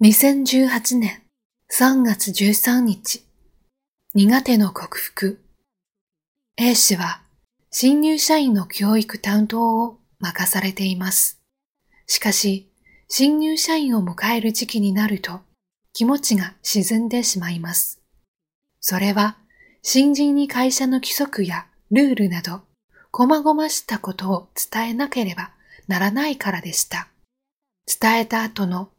2018年3月13日、苦手の克服。A 氏は新入社員の教育担当を任されています。しかし、新入社員を迎える時期になると気持ちが沈んでしまいます。それは新人に会社の規則やルールなど、細々したことを伝えなければならないからでした。伝えた後の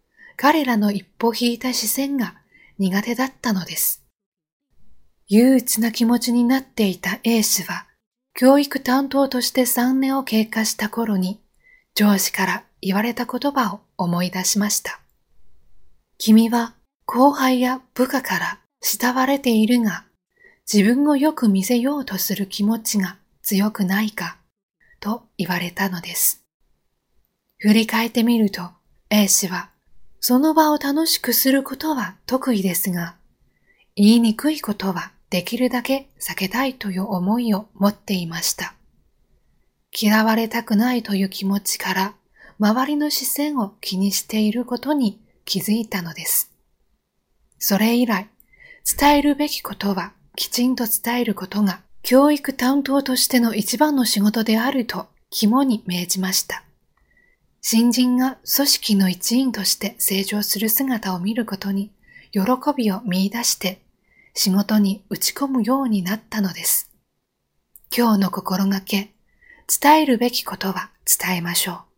彼らの一歩引いた視線が苦手だったのです。憂鬱な気持ちになっていた A 氏は、教育担当として3年を経過した頃に、上司から言われた言葉を思い出しました。君は後輩や部下から慕われているが、自分をよく見せようとする気持ちが強くないか、と言われたのです。振り返ってみると、A 氏は、その場を楽しくすることは得意ですが、言いにくいことはできるだけ避けたいという思いを持っていました。嫌われたくないという気持ちから、周りの視線を気にしていることに気づいたのです。それ以来、伝えるべきことはきちんと伝えることが教育担当としての一番の仕事であると肝に銘じました。新人が組織の一員として成長する姿を見ることに喜びを見出して仕事に打ち込むようになったのです。今日の心がけ、伝えるべきことは伝えましょう。